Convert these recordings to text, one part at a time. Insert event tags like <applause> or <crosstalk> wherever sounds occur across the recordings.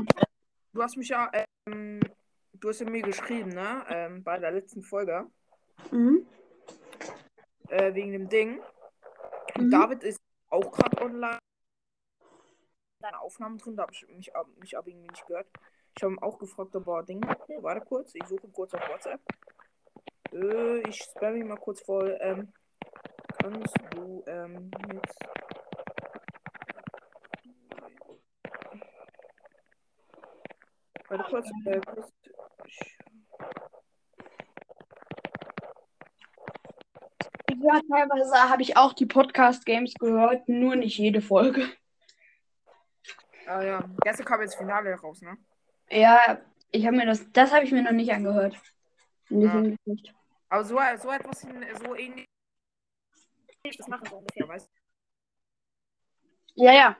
moin. Du hast mich ja, ähm, du hast ja mir geschrieben, ne? Ähm, bei der letzten Folge. Mhm. Äh, wegen dem Ding. Mhm. David ist auch gerade online. Deine Aufnahmen drin, da habe ich mich, ab- mich aber irgendwie nicht gehört. Ich habe ihn auch gefragt, ob er Ding. Nee, warte kurz, ich suche kurz auf WhatsApp. Äh, ich spam ihn mal kurz voll. Ähm, kannst du ähm, jetzt. Warte kurz, äh, kurz. Ja, teilweise habe ich auch die Podcast-Games gehört, nur nicht jede Folge. Ah ja, gestern kam jetzt Finale raus, ne? Ja, ich habe mir das, das habe ich mir noch nicht angehört. Nicht Ja. hingekriegt. Aber so, so etwas so ähnlich. Das machen so ungefähr, weißt du? Ja, ja.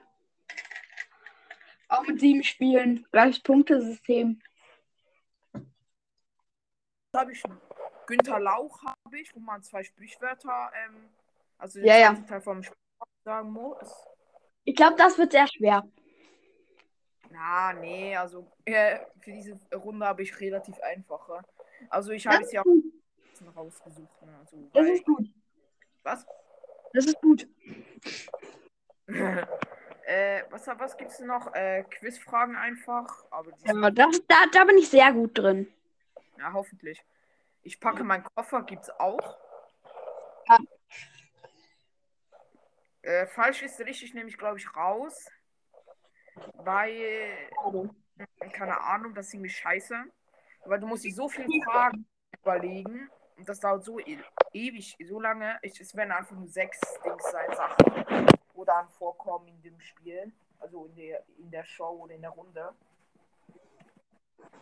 Auch mit sieben Spielen, gleiches Punktesystem. Da habe ich Günther Lauch, habe ich, wo man zwei Sprichwörter, ähm, also Ja, ja. Teil vom Sprichwort sagen muss. Ich glaube, das wird sehr schwer. Na, nee, also äh, für diese Runde habe ich relativ einfache. Also ich habe Das es ja auch rausgesucht. Ne? Also, Das ist gut. was? Das ist gut. <laughs> äh, was, was gibt es noch? Äh, Quizfragen einfach. Aber Ja, das, da, da bin ich sehr gut drin. Ja, hoffentlich. Ich packe meinen Koffer, gibt's auch. Ja. Äh, falsch ist richtig, nehme ich glaube ich raus. Weil, keine Ahnung, das ist irgendwie scheiße. Weil du musst dir so viele Fragen überlegen. Und das dauert so e ewig, so lange. Ich, es werden einfach nur sechs Dings sein, Sachen, wo dann vorkommen in dem Spiel. Also in der, in der Show oder in der Runde.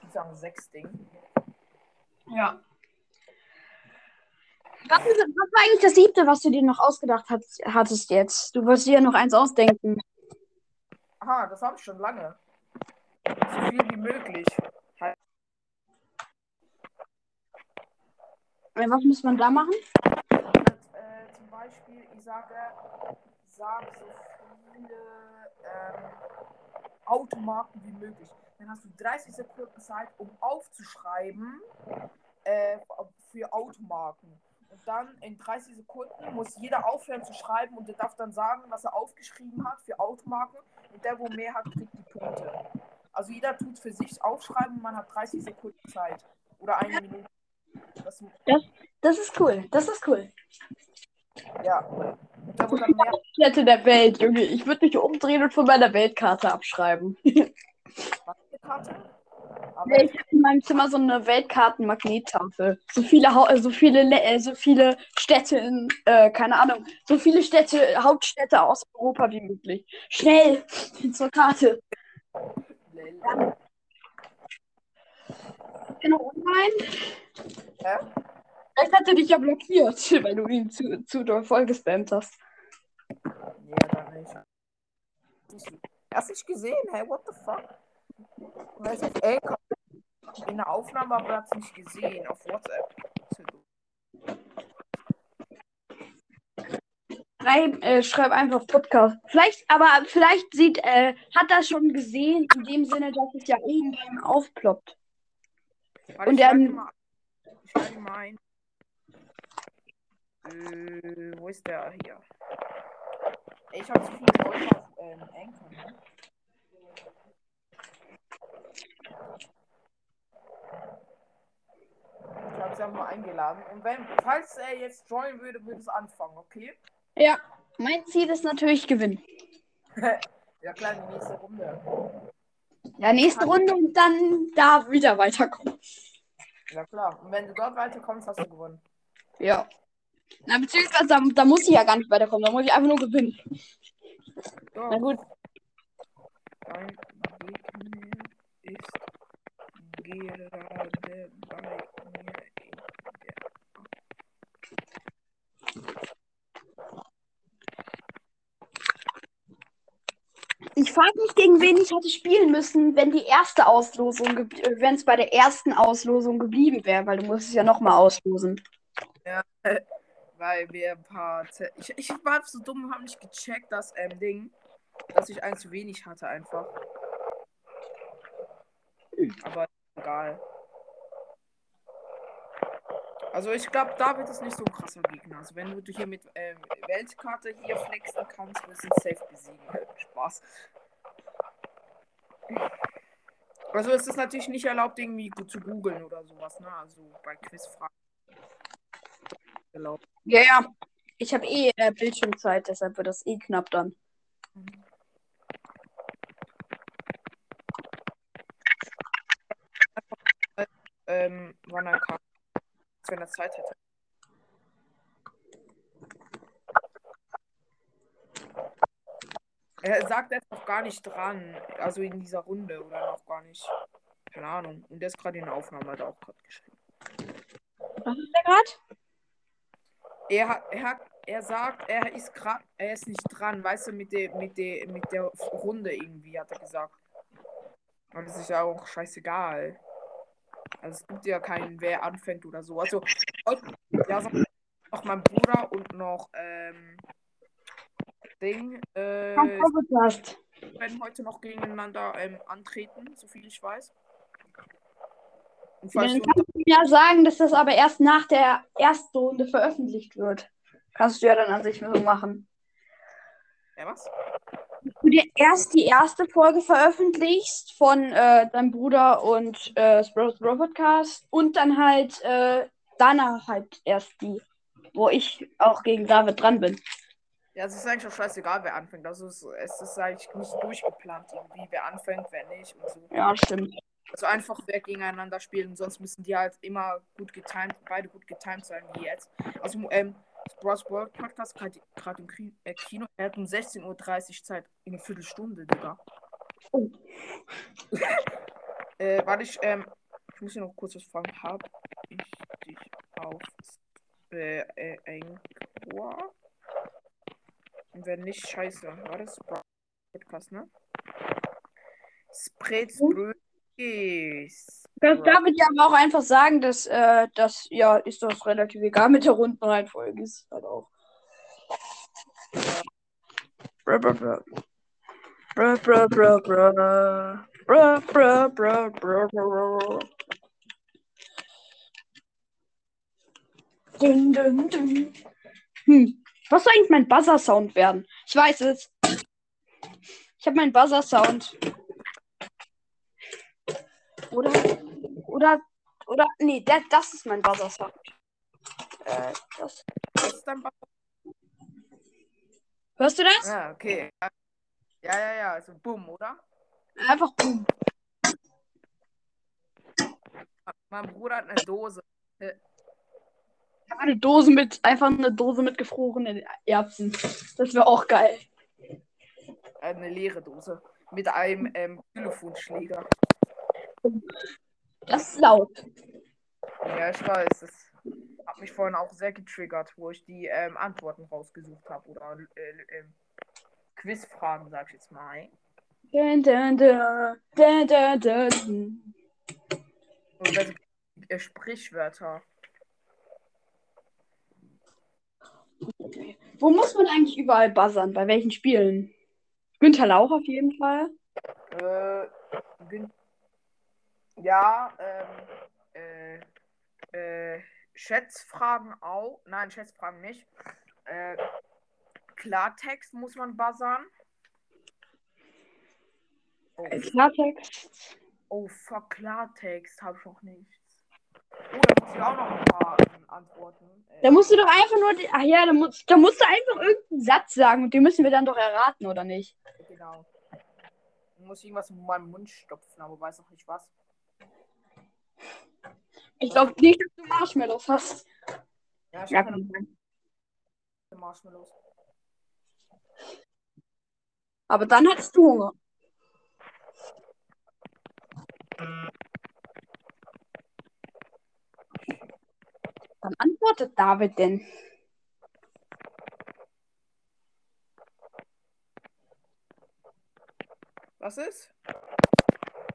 Ich sagen sechs Dinge. Ja. Was, ist, was war eigentlich das siebte, was du dir noch ausgedacht hast, hattest jetzt? Du wolltest dir ja noch eins ausdenken. Aha, das habe ich schon lange. So viel wie möglich. Was muss man da machen? Und, äh, zum Beispiel, ich sage, sag so viele ähm, Automarken wie möglich. Dann hast du 30 Sekunden Zeit, um aufzuschreiben äh, für Automarken. Und dann in 30 Sekunden muss jeder aufhören zu schreiben und der darf dann sagen, was er aufgeschrieben hat für Automarken. Und der, wo mehr hat, kriegt die Punkte. Also jeder tut für sich aufschreiben und man hat 30 Sekunden Zeit. Oder eine Minute. Das, Das ist cool. Das ist cool. Ja. Wo dann mehr Städte der Welt, Junge. Ich würde mich umdrehen und von meiner Weltkarte abschreiben. <laughs> Karte. Aber Ich habe in meinem Zimmer so eine Weltkarten-Magnettafel. So viele, so viele, Le äh, so viele Städte in, äh, keine Ahnung, so viele Städte, Hauptstädte aus Europa wie möglich. Schnell <laughs> zur Karte. Genau, online. Hä? Vielleicht hat er dich ja blockiert, <laughs> weil du ihn zu, zu doll vollgespammt hast. Nee, dann nicht. Hast du nicht gesehen? Hey, what the fuck? Weißt du, ey, in der Aufnahme, aber er hat es nicht gesehen. Auf WhatsApp. Schreib, äh, schreib einfach Podcast. Vielleicht, aber vielleicht sieht, äh, hat er schon gesehen, in dem Sinne, dass es ja irgendwann aufploppt. Warte, Und ich dann- ich schreibe mal ein. Äh, wo ist der? Hier. Ich habe so viele Leute auf ähm, Anchor, ne? Ich habe sie einfach mal eingeladen. Und wenn, falls er jetzt joinen würde, würde es anfangen, okay? Ja, mein Ziel ist natürlich gewinnen. <laughs> Ja klar, die nächste Runde. Ja, nächste Runde und dann da wieder weiterkommen. Ja klar. Und wenn du dort weiterkommst, hast du gewonnen. Ja. Na, beziehungsweise da, da muss ich ja gar nicht weiterkommen, da muss ich einfach nur gewinnen. Doch. Na gut. Dein Gegner ist gerade bei mir in der Ich frage mich, gegen wen ich hätte spielen müssen, wenn die erste Auslosung, wenn es bei der ersten Auslosung geblieben wäre, weil du musst es ja nochmal auslosen. Weil wir ein paar. Z ich, ich war so dumm und habe nicht gecheckt, dass ähm, Ding, dass ich eins zu wenig hatte einfach. Aber egal. Also ich glaube, da wird es nicht so ein krasser Gegner. Also wenn du hier mit ähm, Weltkarte hier flexen kannst, wirst du safe besiegen. <laughs> Spaß. Also es ist natürlich nicht erlaubt, irgendwie zu googeln oder sowas, ne? Also bei Quizfragen. Erlaubt. Ja, ja. Ich habe eh äh, Bildschirmzeit, deshalb wird das eh knapp dann. Ähm, wann er kann. Wenn er Zeit hätte. Er sagt jetzt noch gar nicht dran. Also in dieser Runde oder noch gar nicht. Keine Ahnung. Und der ist gerade in der Aufnahme, hat er auch gerade geschrieben. Was ist der gerade? Er, hat- er, hat, er sagt, er ist gerade, er ist nicht dran, weißt du, mit der, mit der, mit der Runde irgendwie, hat er gesagt. Und das ist ja auch scheißegal. Also es gibt ja keinen, wer anfängt oder so. Also ja, so, noch mein Bruder und noch ähm, Ding äh, werden heute noch gegeneinander ähm, antreten, so viel ich weiß. Dann kannst du ja sagen, dass das aber erst nach der ersten Runde veröffentlicht wird. Kannst du ja dann an sich so machen. ja, was? du dir erst die erste Folge veröffentlichst von äh, deinem Bruder und äh, Sprout Bro Podcast und dann halt äh, danach halt erst die, wo ich auch gegen David dran bin. Ja, es ist eigentlich auch scheißegal, wer anfängt. Also es, es ist eigentlich nicht durchgeplant irgendwie, wer anfängt, wer nicht und so. Ja, stimmt. Also einfach wer gegeneinander spielen, sonst müssen die halt immer gut getimed, beide gut getimed sein wie jetzt. Also ähm, Bros World Podcast gerade gerade im äh, Kino, er hat um 16.30 Uhr Zeit, in einer Viertelstunde, Digga. Oh. <laughs> äh, warte ich, ähm, ich muss hier noch kurz was fragen. Hab ich dich auf äh, äh, Anchor? Und wenn nicht, scheiße. War das Podcast, ne? Spreadsbrötchen. Das David ja aber auch einfach sagen, dass äh, das, ja, ist doch relativ egal mit der Rundenreihenfolge. Ist halt auch. Brr, brr, brr. Brr, brr, brr, brr. Brr, brr, brr, brr, brr. Dun, dun, dun. Hm. Was soll eigentlich mein Buzzer-Sound werden? Ich weiß es. Ich habe meinen Buzzer-Sound. Oder, oder, oder, nee, der, das ist mein Buzzer-Sound. Äh, das. Was ist dein Ba- Hörst du das? Ja, okay. Ja, ja, ja, also bumm, oder? Einfach boom. Mein Bruder hat eine Dose. Eine Dose mit, einfach eine Dose mit gefrorenen Erbsen. Das wäre auch geil. Äh, eine leere Dose. Mit einem ähm, Telefonschläger. Das ist laut. Ja, ich weiß. Das hat mich vorhin auch sehr getriggert, wo ich die ähm, Antworten rausgesucht habe. Oder äh, ähm, Quizfragen, sag ich jetzt mal. Dun, dun, dun, dun, dun, dun. Und also, äh, Sprichwörter. Wo muss man eigentlich überall buzzern? Bei welchen Spielen? Günther Lauch auf jeden Fall. Äh, Gün ja, ähm, äh, äh, Schätzfragen auch. Nein, Schätzfragen nicht. Äh, Klartext muss man buzzern. Oh, Klartext. oh fuck, Klartext habe ich noch nichts. Oh, da muss ich auch noch ein paar Antworten. Äh, Da musst du doch einfach nur. die- Ach ja, da, musst, da musst du einfach irgendeinen Satz sagen und den müssen wir dann doch erraten, oder nicht? Genau. Ich muss irgendwas in meinem Mund stopfen, aber weiß noch nicht was. Ich glaube nicht, dass du Marshmallows hast. Ja, ich Ja, habe kann sein. Marshmallows. Aber dann hattest du Hunger. Dann antwortet David denn. Was ist?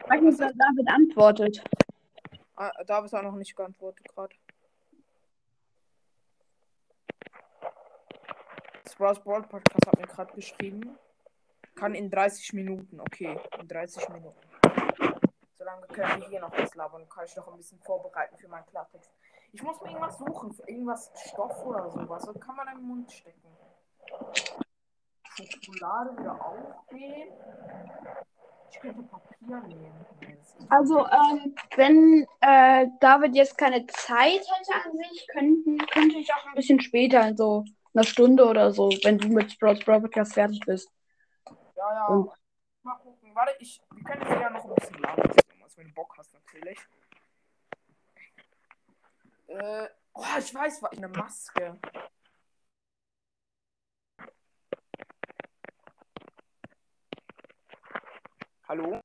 Sag mir, was David antwortet. Ah, David hat noch nicht geantwortet gerade. Sprouse Brawl Podcast hat mir gerade geschrieben. Kann in 30 Minuten. Okay, in 30 Minuten. So lange können wir hier noch was labern. Kann ich noch ein bisschen vorbereiten für meinen Klartext. Ich muss mir irgendwas suchen, für irgendwas Stoff oder sowas. Was kann man im Mund stecken? Schokolade würde auch gehen. Ich könnte Papier nehmen. Also, ähm, wenn äh, David jetzt keine Zeit hätte an sich, könnten, könnte ich auch ein bisschen später, in so einer Stunde oder so, wenn du mit Sprouts Brawl Podcast fertig bist. Ja, ja. Und- Mal gucken. Warte, ich, wir können jetzt ja noch ein bisschen labern, Thomas, wenn du Bock hast, natürlich. Äh, oh, ich weiß, was eine Maske. Hallo?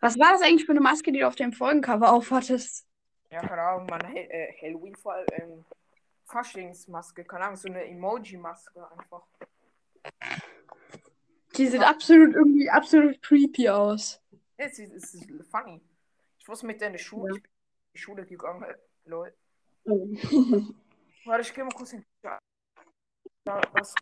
Was war das eigentlich für eine Maske, die du auf dem Folgencover aufhattest? Ja, keine Ahnung, man, äh, Halloween vor allem, ähm, Faschingsmaske, keine Ahnung, so eine Emoji-Maske einfach. Die sieht absolut irgendwie absolut creepy aus. Ja, Es ist, es ist funny. Ich muss mit der in die Schule, Ja. ich bin in die Schule gegangen, Leute. Oh. <laughs> Warte, ich geh mal kurz hin. Ja, ja was?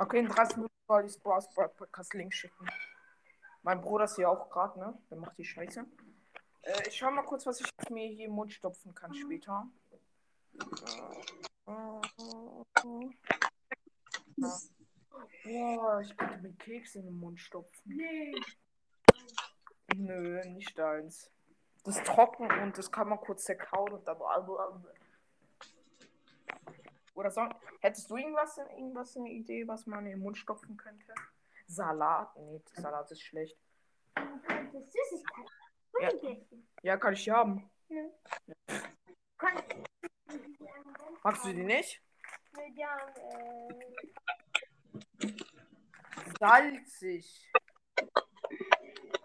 Okay, in 30 Minuten soll ich Bros Podcast Link schicken. Mein Bruder ist hier auch gerade, ne? Der macht die Scheiße. Äh, ich schau mal kurz, was ich mir hier im Mund stopfen kann später. Boah, ich könnte mir Keks in den Mund stopfen. Nee. Nö, nicht deins. Das ist trocken und das kann man kurz zerkauen und dann. Oder so. Hättest du irgendwas, irgendwas eine Idee, was man in den Mund stopfen könnte? Salat? Nee, Salat ist schlecht. Süßigkeit. Ja. Ja, kann ich die haben. Kann- Magst du die nicht? Äh, Salzig.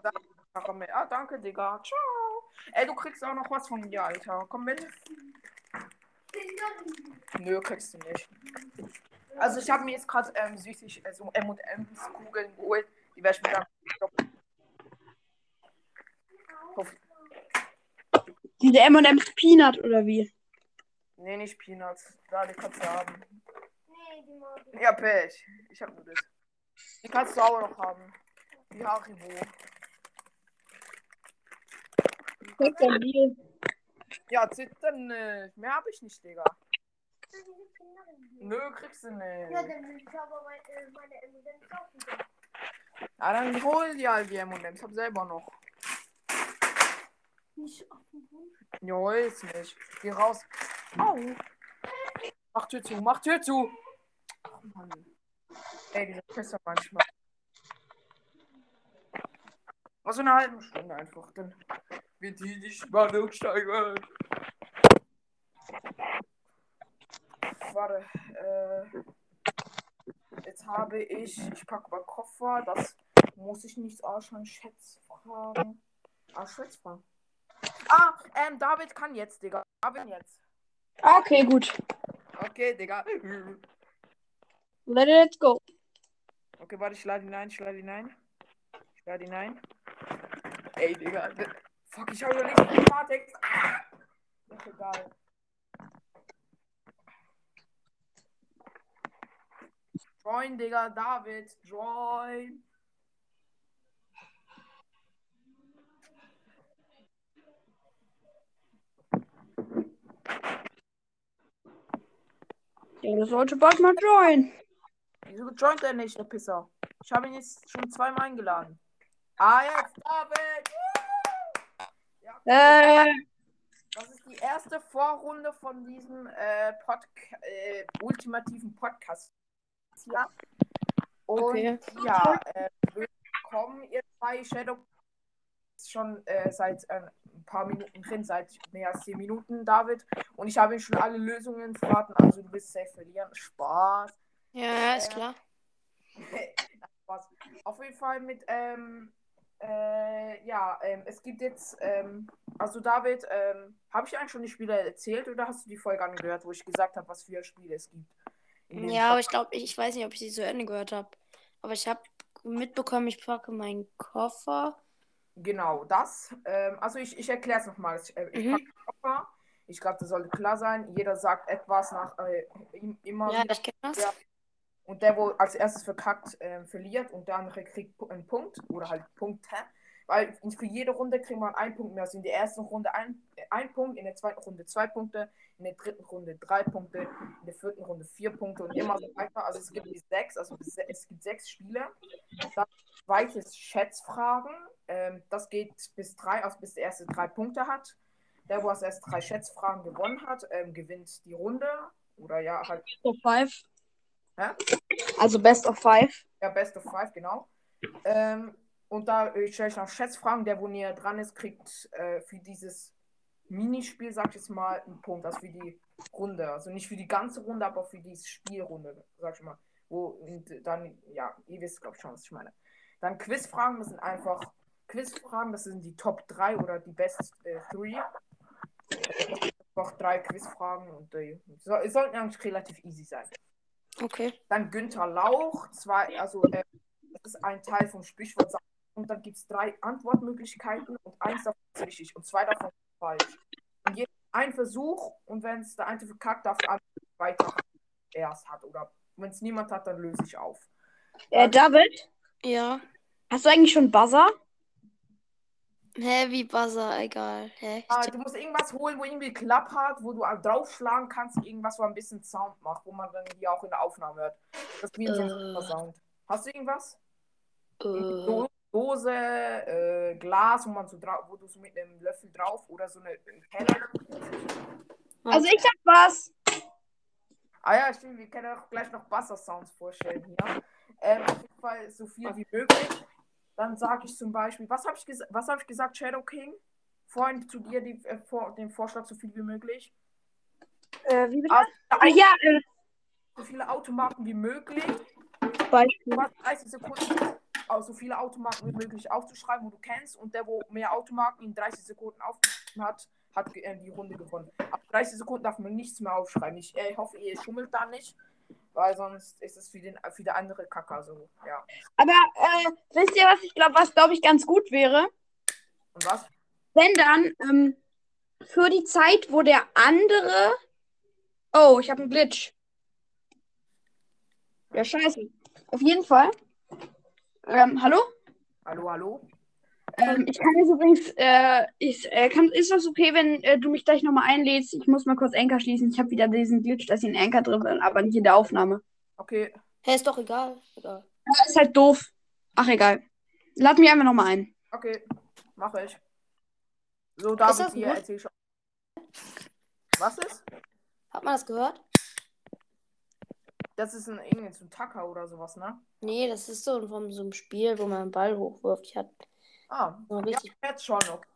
Salzig, Karamell. Ah, danke, Digga. Ciao. Ey, du kriegst auch noch was von mir, Alter. Komm mit. Nö, kriegst du nicht. Also ich habe mir jetzt gerade ähm, süßig äh, so M&M's Kugeln geholt. Die werde ich mir dann stoppen. Hoff- Diese M&M's Peanut oder wie? Nee, nicht Peanuts. Da, die kannst du haben. nee, die mag ich. Ja, Pech. Ich hab nur das. Die kannst du auch noch haben. Die Haribo. Ja, zittern nicht. Mehr habe ich nicht, Digga. Nö, kriegst du Ja, nicht. dann will ich aber meine, äh, meine M&M's auch wieder. Ah, dann hol dir halt die M&M's. Hab selber noch. Nicht auf den Hund. Jo, ist nicht. Geh raus. Au. Mach Tür zu, mach Tür zu. Ach, Mann. Ey, diese Pisser manchmal. Also eine halbe Stunde einfach. Dann wird die die Spannung steigern. Warte. Äh, jetzt habe ich. Ich packe mal Koffer. Das muss ich nicht ausschauen. Schätzfragen. Ah, Schätzfragen. Ah, ähm, David kann jetzt, Digga. David jetzt. Okay, gut. Okay, Digga. Let it go. Okay, warte, ich lade ihn ein, ich lade ihn ein. Ich lade ihn ein. Ey, Digga. Fuck, ich habe überlegt, den Klartext. Ah! Ist egal. Join, Digga, David. Join. Ja, das sollte bald mal join. Wieso joint er nicht, der Pisser? Ich habe ihn jetzt schon zweimal eingeladen. Ah, jetzt, David. Äh, Das ist die erste Vorrunde von diesem äh, Podca äh, ultimativen Podcast. Ja. Und Okay. ja, äh, willkommen ihr zwei Shadow schon äh, seit äh, ein paar Minuten drin, seit mehr als 10 Minuten, David. Und ich habe ihm schon alle Lösungen verraten, also du wirst safe verlieren. Spaß. Ja, ist klar. <laughs> Spaß. Auf jeden Fall mit, ähm, äh, ja, ähm, es gibt jetzt, ähm, also David, ähm, habe ich eigentlich schon die Spiele erzählt oder hast du die Folge angehört, wo ich gesagt habe, was für Spiele es gibt? Ja, aber ich glaube, ich, ich weiß nicht, ob ich sie zu Ende gehört habe. Aber ich habe mitbekommen, ich packe meinen Koffer. Genau, das. Ähm, also ich, ich erkläre es nochmal. Ich, äh, ich Mhm. packe den Koffer. Ich glaube, das sollte klar sein. Jeder sagt etwas nach äh, im- immer Ja, wieder. ich kenne das. Ja. Und der, wo als erstes verkackt, ähm, verliert und andere kriegt einen Punkt oder halt Punkte. Weil für jede Runde kriegt man einen Punkt mehr. Also in der ersten Runde ein, äh, ein Punkt, in der zweiten Runde zwei Punkte, in der dritten Runde drei Punkte, in der vierten Runde vier Punkte und immer so weiter. Also es gibt sechs, also es gibt sechs Spiele. Dann zweites Schätzfragen. Ähm, das geht bis drei, also bis der erste drei Punkte hat. Der, wo als erst drei Schätzfragen gewonnen hat, ähm, gewinnt die Runde. Oder ja, halt, of Five. Hä? Also Best of Five. ja, Best of Five, genau. Ähm, und da äh, stelle ich noch Schätzfragen. Der, wo näher dran ist, kriegt äh, für dieses Minispiel, sag ich jetzt mal, einen Punkt. Also für die Runde. Also nicht für die ganze Runde, aber für die Spielrunde, sag ich mal. Wo dann, ja, ihr wisst, glaube ich, schon, was ich meine. Dann Quizfragen, das sind einfach Quizfragen, das sind die Top 3 oder die Best 3. Einfach drei Quizfragen und äh, so, es sollten eigentlich relativ easy sein. Okay. Dann Günther Lauch, zwei, also äh, das ist ein Teil vom Sprichwort. Und dann gibt es drei Antwortmöglichkeiten und eins davon ist richtig und zwei davon ist falsch. Und jeder ein Versuch und wenn es der eine verkackt, darf der andere weiter erst hat. Oder wenn es niemand hat, dann löse ich auf. Äh, David, Ja. hast du eigentlich schon Buzzer? Hä, wie Buzzer, egal. Hä? Ah, du musst irgendwas holen, wo irgendwie Klapp hat, wo du draufschlagen kannst, irgendwas, wo ein bisschen Sound macht, wo man dann hier auch in der Aufnahme hört. Das ist wie so ein Äh. super Sound. Hast du irgendwas? Do Dose, äh, Glas, wo man so drauf, wo du so mit einem Löffel drauf oder so eine Teller. Also ich hab was. Ah ja, stimmt, wir können auch gleich noch Buzzer-Sounds vorstellen hier. Ähm, auf jeden Fall so viel wie möglich. Dann sage ich zum Beispiel, was habe ich, ges was hab ich gesagt, Shadow King? Vorhin zu dir die, äh, vor, den Vorschlag so viel wie möglich. Äh, wie bitte? Ah, Ah, ja, äh, so viele Automaten wie möglich. Beispiel. Du hast 30 Sekunden, auch so viele Automaten wie möglich aufzuschreiben, wo du kennst. Und der, wo mehr Automaten in 30 Sekunden aufgeschrieben hat, hat äh, die Runde gewonnen. Ab 30 Sekunden darf man nichts mehr aufschreiben. Ich äh, hoffe, ihr schummelt da nicht, weil sonst ist es für, den, für der andere Kacker so. Ja. Aber äh, wisst ihr, was ich glaube, was glaube ich ganz gut wäre? Und was? Wenn dann ähm, für die Zeit, wo der andere. Oh, ich habe einen Glitch. Ja, scheiße. Auf jeden Fall. Ähm, hallo? Hallo, hallo? Ähm, ich kann jetzt übrigens, äh, ich, äh, kann, ist das okay, wenn äh, du mich gleich nochmal einlädst? Ich muss mal kurz Anchor schließen. Ich habe wieder diesen Glitch, dass ich in Anchor drin bin, aber nicht in der Aufnahme. Okay. Hä, ist doch egal. Egal. Das ist halt doof. Ach, egal. Lad mich einfach nochmal ein. Okay, mache ich. So, David, das hier erzähl schon. Was ist? Hat man das gehört? Das ist ein irgendein so ein Tacker oder sowas, ne? Nee, das ist so von so einem Spiel, wo man einen Ball hochwirft. Ich hatte Ah, so ja, richtig. jetzt schon. Okay.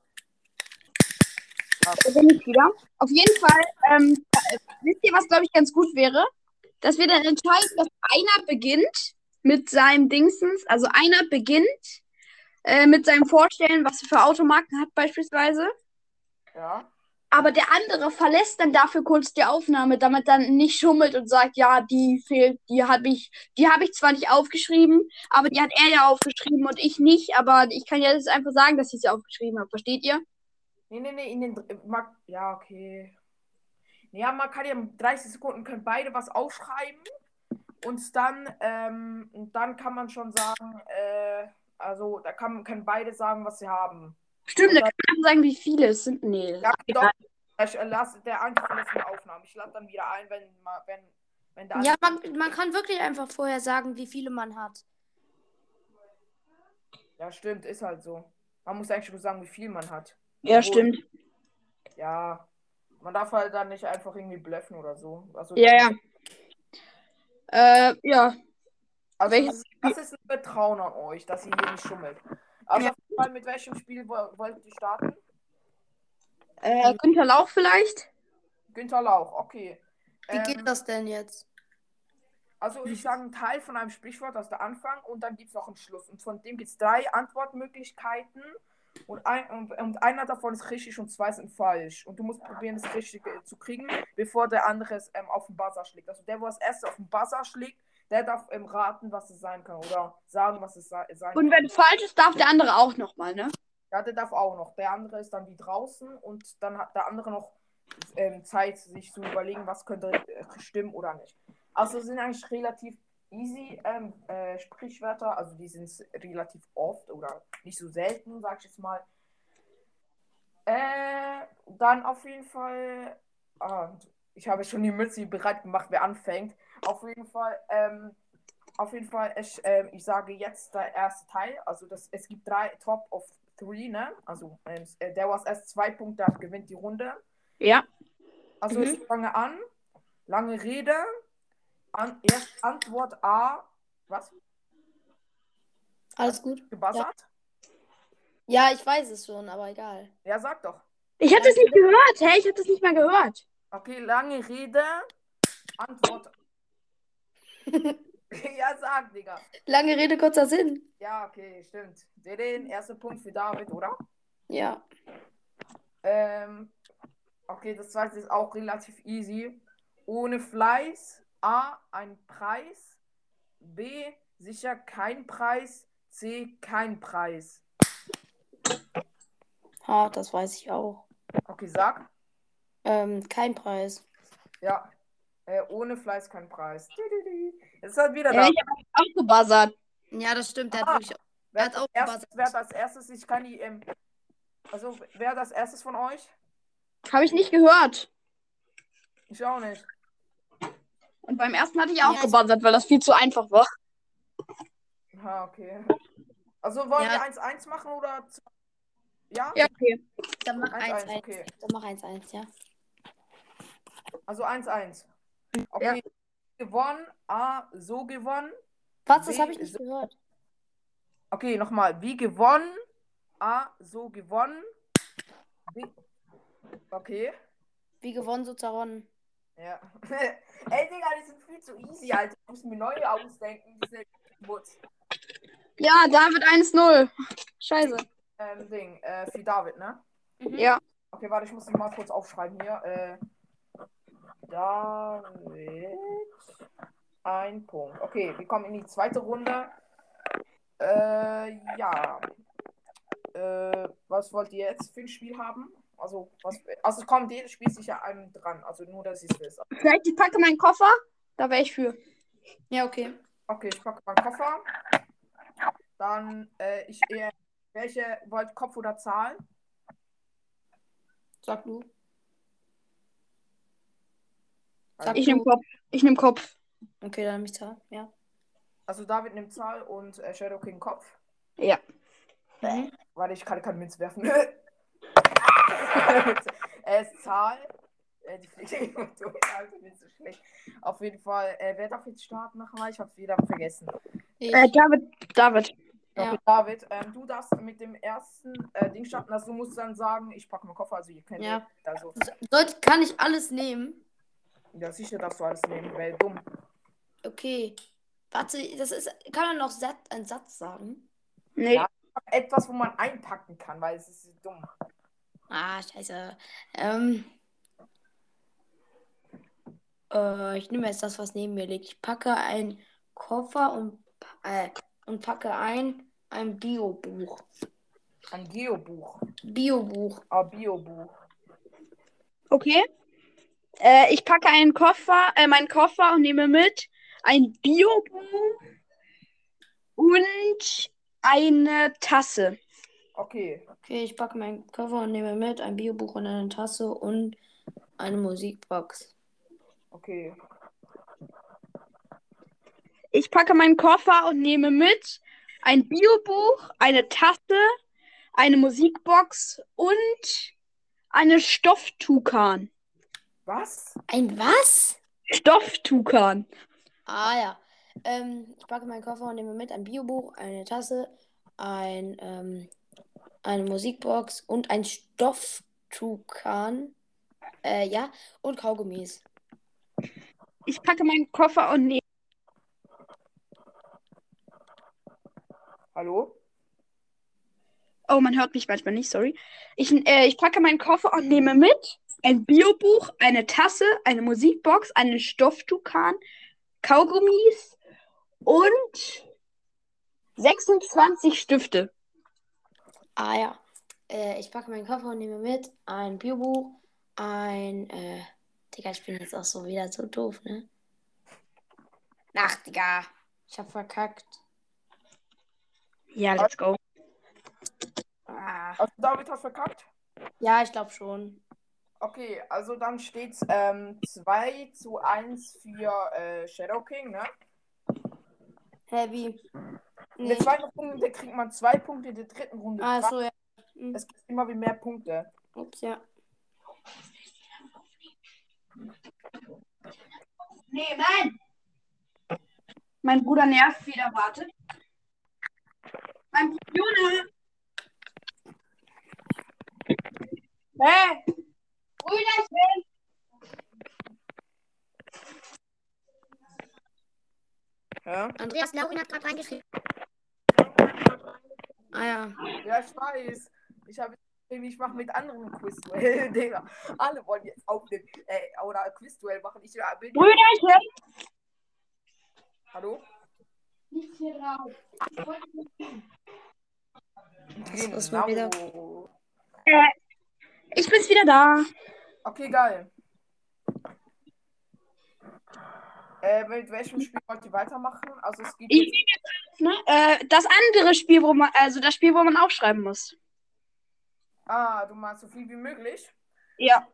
Da bin ich wieder. Auf jeden Fall, ähm, äh, wisst ihr, was glaube ich ganz gut wäre? Dass wir dann entscheiden, dass einer beginnt mit seinem Dingsens, also einer beginnt äh, mit seinem Vorstellen, was er für Automarken hat beispielsweise. Ja. Aber der andere verlässt dann dafür kurz die Aufnahme, damit dann nicht schummelt und sagt, ja, die fehlt, die habe ich, die habe ich zwar nicht aufgeschrieben, aber die hat er ja aufgeschrieben und ich nicht, aber ich kann ja jetzt einfach sagen, dass ich sie aufgeschrieben habe. Versteht ihr? Nee, nee, nee, in den. ma- Ja, okay. Ja, man kann ja in 30 Sekunden können beide was aufschreiben und dann, ähm, dann kann man schon sagen, äh, also da kann, können beide sagen, was sie haben. Stimmt, da kann man sagen, wie viele es sind. Nee. Ja, doch. Ich äh, lasse der eine Aufnahme. Ich lade dann wieder ein, wenn, wenn, wenn der Ja, man, man kann wirklich einfach vorher sagen, wie viele man hat. ja, stimmt, ist halt so. Man muss eigentlich nur sagen, wie viel man hat. Ja, Obwohl- stimmt. Ja. Man darf halt dann nicht einfach irgendwie bluffen oder so. Also, Ja, ja. Äh, ja. Also Welches das ist ein Vertrauen an euch, dass ihr hier nicht schummelt. Also auf jeden Fall, mit welchem Spiel wo- wollt ihr starten? Äh, Günther Lauch vielleicht? Günther Lauch, okay. Wie Ähm, geht das denn jetzt? Also ich sage einen Teil von einem Sprichwort aus der Anfang und dann gibt es noch einen Schluss. Und von dem gibt es drei Antwortmöglichkeiten und, ein, und, und einer davon ist richtig und zwei sind falsch. Und du musst probieren, das Richtige zu kriegen, bevor der andere es ähm, auf den Buzzer schlägt. Also der, wo als erstes auf den Buzzer schlägt, der darf ähm, raten, was es sein kann oder sagen, was es sei- sein Und kann. wenn falsch ist, darf der andere auch nochmal, ne? Ja, der darf auch noch. Der andere ist dann wie draußen und dann hat der andere noch ähm, Zeit, sich zu überlegen, was könnte äh, stimmen oder nicht. Also sind eigentlich relativ easy ähm, äh, Sprichwörter, also die sind relativ oft oder nicht so selten, sag ich jetzt mal. Äh, dann auf jeden Fall, ah, ich habe schon die Mütze bereit gemacht, wer anfängt. Auf jeden Fall, ähm, auf jeden Fall, ich, ähm, ich sage jetzt der erste Teil. Also das, es gibt drei Top of Three, ne? Also ähm, äh, der was erst zwei Punkte hat, gewinnt die Runde. Ja. Also Mhm. ich fange an. Lange Rede. An, erst Antwort A. Was? Alles gut. Gebuzzert? Ja, ich weiß es schon, aber egal. Ja. sag doch. Ich habe das nicht gehört. Hey, ich habe das nicht mal gehört. Okay, lange Rede. Antwort. <laughs> ja, sag, Digga. Lange Rede, kurzer Sinn. Ja, okay, stimmt. Den erster Punkt für David, oder? Ja. Ähm, okay, das zweite ist auch relativ easy. Ohne Fleiß. A. Ein Preis. B. Sicher kein Preis. C. Kein Preis. Ha, das weiß ich auch. Okay, sag. Ähm, kein Preis. Ja. Äh, ohne Fleiß kein Preis. Ist halt wieder Ja, da. ich habe auch gebuzzert. Ja, das stimmt. Der hat Ah. wirklich. Wer er hat hat, auch als erstes, gebuzzert. wer hat als erstes, ich kann die, ähm, also wer hat als erstes von euch? Habe ich nicht gehört. Ich auch nicht. Und beim ersten hatte ich auch Ja, gebuzzert, weil das viel zu einfach war. Ha, okay. Also wollen Ja. wir 1-1 machen oder? Ja? Ja, okay. Dann mach 1-1, 1-1. okay. Dann mach 1-1, ja. Also 1-1. Okay. Ja. Gewonnen. A, so gewonnen. Was? Das habe ich nicht gehört. Okay, nochmal. Wie gewonnen. A, so gewonnen. Wie... Okay. Wie gewonnen, so zerronnen. Ja. <laughs> Ey, Digga, die sind viel zu easy, Alter. Ich muss mir neue ausdenken. Diese Mutz. Ja, David 1-0. Scheiße. Ähm, Ding. Äh, für David, ne? Mhm. Ja. Okay, warte, ich muss die mal kurz aufschreiben hier. Äh, David. Ein Punkt. Okay, wir kommen in die zweite Runde. Äh, ja. Äh, was wollt ihr jetzt für ein Spiel haben? Also, was, also es kommt jedes Spiel sicher einem dran. Also nur, dass ich es wisst. Vielleicht ich packe meinen Koffer. Da wäre ich für. Ja, okay. Okay, ich packe meinen Koffer. Dann, äh, ich eher. Welche wollt Kopf oder Zahl? Sag du. Also, Ich nehme Kopf. Ich nehme Kopf. Okay, dann nehme ich Zahl. Ja. also David nimmt Zahl und äh, Shadow King Kopf. Ja. Mhm. Warte, ich kann keine Münze werfen. es <laughs> ist Zahl. Äh, die fliegt <laughs> durch. Alter, bin so schlecht. Auf jeden Fall, äh, wer darf jetzt starten nochmal? Ich hab's wieder vergessen. Ich. Äh, David. David. Ja. David, ähm, du darfst mit dem ersten äh, Ding starten. Also du musst dann sagen, ich packe meinen Koffer. Also ihr kennt Ja. Also, Sollte, kann ich alles nehmen? Ja, sicher darfst du alles nehmen. Wäre dumm. Okay. Warte, das ist. Kann man noch Sat einen Satz sagen? Nee. Ja. Etwas, wo man einpacken kann, weil es ist dumm. Ah, scheiße. Ähm. Äh, ich nehme jetzt das, was neben mir liegt. Ich packe einen Koffer und, äh, und packe ein, ein Biobuch. Ein Geobuch. Biobuch. Ah, Biobuch. Okay. Äh, ich packe einen Koffer, äh, meinen Koffer und nehme mit ein Biobuch und eine Tasse. Okay. Okay, ich packe meinen Koffer und nehme mit ein Biobuch und eine Tasse und eine Musikbox. Okay. Ich packe meinen Koffer und nehme mit ein Biobuch, eine Tasse, eine Musikbox und eine Stofftukan. Was? Ein was? Stofftukan. Ah ja. Ähm, ich packe meinen Koffer und nehme mit ein Biobuch, eine Tasse, ein, ähm, eine Musikbox und ein Stofftukan. Äh, ja, und Kaugummis. Ich packe meinen Koffer und nehme. Hallo? Oh, man hört mich manchmal nicht, sorry. Ich, äh, ich packe meinen Koffer und nehme mit ein Biobuch, eine Tasse, eine Musikbox, einen Stofftukan, Kaugummis und 26 Stifte. Ah ja. Äh, ich packe meinen Koffer und nehme mit ein Biobuch, ein, äh, Digga, ich bin jetzt auch so wieder so doof, ne? Ach, Digga. Ich hab verkackt. Ja, let's go. Ah. Also David hat verkackt. Ja, ich glaube schon. Okay, also dann steht's ähm, 2 zu 1 für äh, Shadow King, ne? Heavy. In der Nee. zweiten Runde kriegt man zwei Punkte, in der dritten Runde Ah, drei. so, ja. Hm. Es gibt immer wie mehr Punkte. Ups, ja. Nee, nein! Mein Bruder nervt wieder, wartet. Mein Bruder! Hä? Brüderchen! Ja, Andreas Laurin hat gerade reingeschrieben. Ah ja. ja ich weiß. Ich habe ich mache mit anderen Quiz <laughs> Digga. Alle wollen jetzt aufnehmen äh, oder Quiz-Duell machen. Ich bin. Brüderchen! Hallo? Nicht hier drauf. ist mal wieder- Genau. Ich bin's wieder da. Okay, geil. Äh, mit welchem Spiel wollt ihr weitermachen? Also es gibt Ich ne, äh, das andere Spiel, wo man, also das Spiel, wo man aufschreiben muss. Ah, du meinst so viel wie möglich? Ja.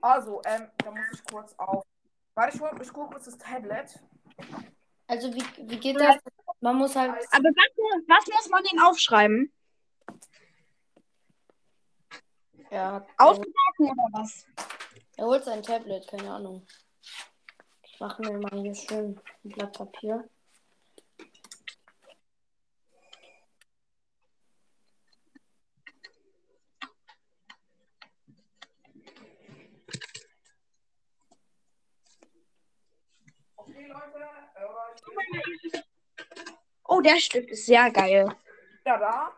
Also, ähm, da muss ich kurz auf. Warte, ich hol, ich hol kurz das Tablet. Also, wie, wie geht das? Man muss halt. Aber was, was muss man denn aufschreiben? Ja. Aufmerken oder was? Er holt sein Tablet, keine Ahnung. Ich mache mir mal hier schön ein Blatt Papier. Oh, der Stift ist sehr geil. wieder da.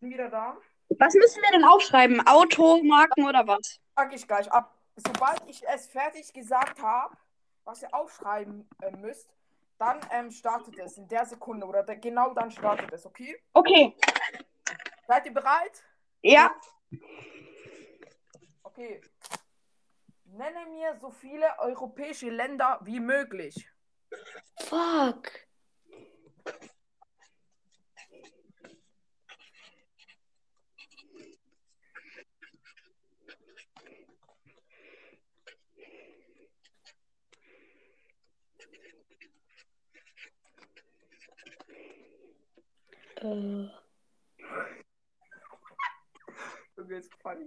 Bin wieder da. Was müssen wir denn aufschreiben? Auto, Marken oder was? Sag ich gleich ab. Sobald ich es fertig gesagt habe, was ihr aufschreiben äh, müsst, dann ähm, startet es in der Sekunde oder da, genau dann startet es, okay? Okay. Seid ihr bereit? Ja. Okay. Nenne mir so viele europäische Länder wie möglich. Fuck. Äh, Junge, ist funny.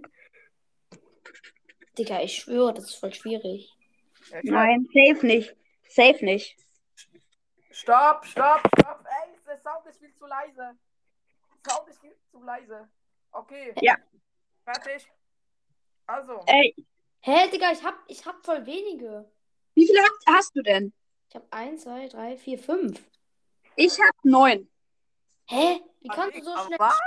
Digga, ich schwöre, das ist voll schwierig. Ja, Nein, safe nicht. Safe nicht. Stopp, stopp, stopp. Ey, der Sound ist viel zu leise. Sound ist viel zu leise. Okay. Ja. Fertig. Also, Ey, Hä, Digga, ich hab, ich hab voll wenige. wie viele hast, hast du denn? Ich hab 1, 2, 3, 4, 5. Ich hab neun. Hä? Wie kannst du so schnell. was?